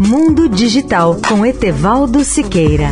Mundo Digital com Etevaldo Siqueira.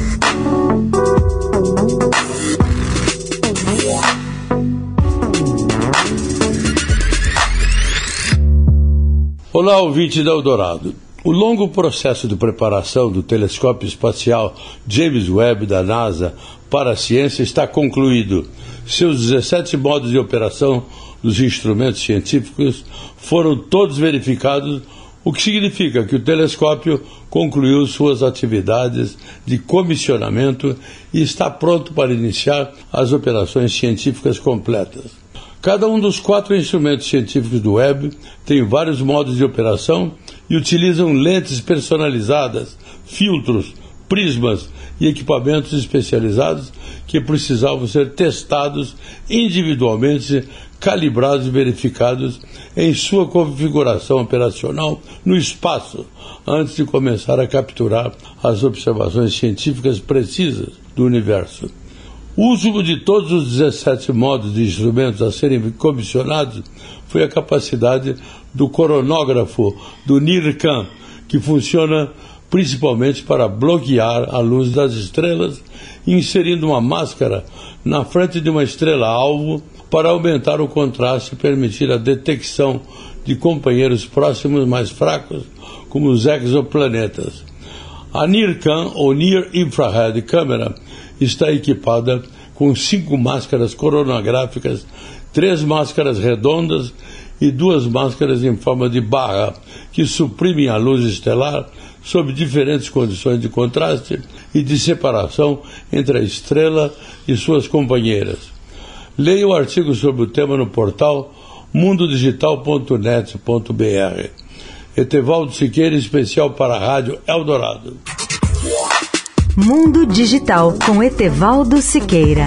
Olá, ouvinte da Eldorado. O longo processo de preparação do telescópio espacial James Webb da NASA para a ciência está concluído. Seus 17 modos de operação dos instrumentos científicos foram todos verificados, o que significa que o telescópio concluiu suas atividades de comissionamento e está pronto para iniciar as operações científicas completas. Cada um dos quatro instrumentos científicos do Webb tem vários modos de operação e utilizam lentes personalizadas, filtros, prismas e equipamentos especializados que precisavam ser testados individualmente, calibrados e verificados em sua configuração operacional no espaço, antes de começar a capturar as observações científicas precisas do universo. O último de todos os 17 modos de instrumentos a serem comissionados foi a capacidade do coronógrafo do NIRCAM, que funciona principalmente para bloquear a luz das estrelas, inserindo uma máscara na frente de uma estrela-alvo para aumentar o contraste e permitir a detecção de companheiros próximos mais fracos, como os exoplanetas. A NIRCAM, ou Near Infrared Camera, está equipada com cinco máscaras coronográficas, três máscaras redondas e duas máscaras em forma de barra, que suprimem a luz estelar sob diferentes condições de contraste e de separação entre a estrela e suas companheiras. Leia o artigo sobre o tema no portal mundodigital.net.br. Etevaldo Siqueira, especial para a Rádio Eldorado. Mundo Digital com Etevaldo Siqueira.